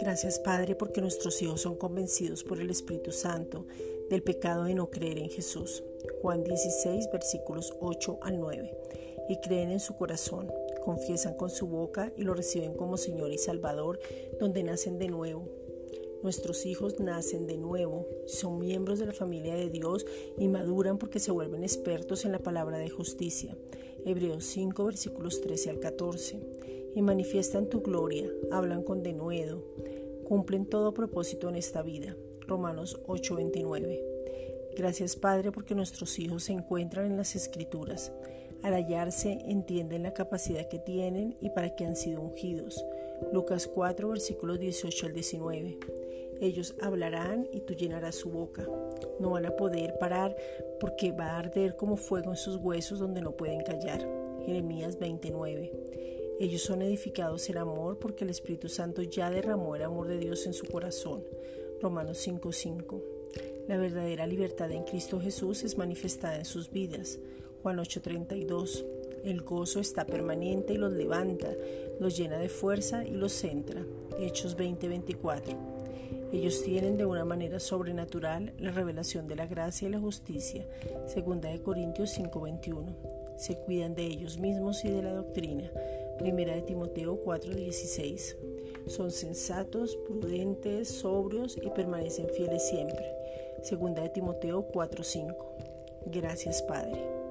Gracias Padre porque nuestros hijos son convencidos por el Espíritu Santo del pecado de no creer en Jesús. Juan 16 versículos 8 al 9. Y creen en su corazón, confiesan con su boca y lo reciben como Señor y Salvador, donde nacen de nuevo. Nuestros hijos nacen de nuevo, son miembros de la familia de Dios y maduran porque se vuelven expertos en la palabra de justicia. Hebreos 5 versículos 13 al 14. Y manifiestan tu gloria, hablan con denuedo cumplen todo propósito en esta vida. Romanos 8:29. Gracias Padre porque nuestros hijos se encuentran en las escrituras. Al hallarse entienden la capacidad que tienen y para qué han sido ungidos. Lucas 4 versículos 18 al 19. Ellos hablarán y tú llenarás su boca. No van a poder parar porque va a arder como fuego en sus huesos donde no pueden callar. Jeremías 29. Ellos son edificados en amor porque el Espíritu Santo ya derramó el amor de Dios en su corazón. Romanos 5:5. La verdadera libertad en Cristo Jesús es manifestada en sus vidas. Juan 8:32. El gozo está permanente y los levanta, los llena de fuerza y los centra. Hechos 20:24. Ellos tienen de una manera sobrenatural la revelación de la gracia y la justicia. Segunda de Corintios 5:21. Se cuidan de ellos mismos y de la doctrina. Primera de Timoteo 4:16. Son sensatos, prudentes, sobrios y permanecen fieles siempre. Segunda de Timoteo 4:5. Gracias Padre.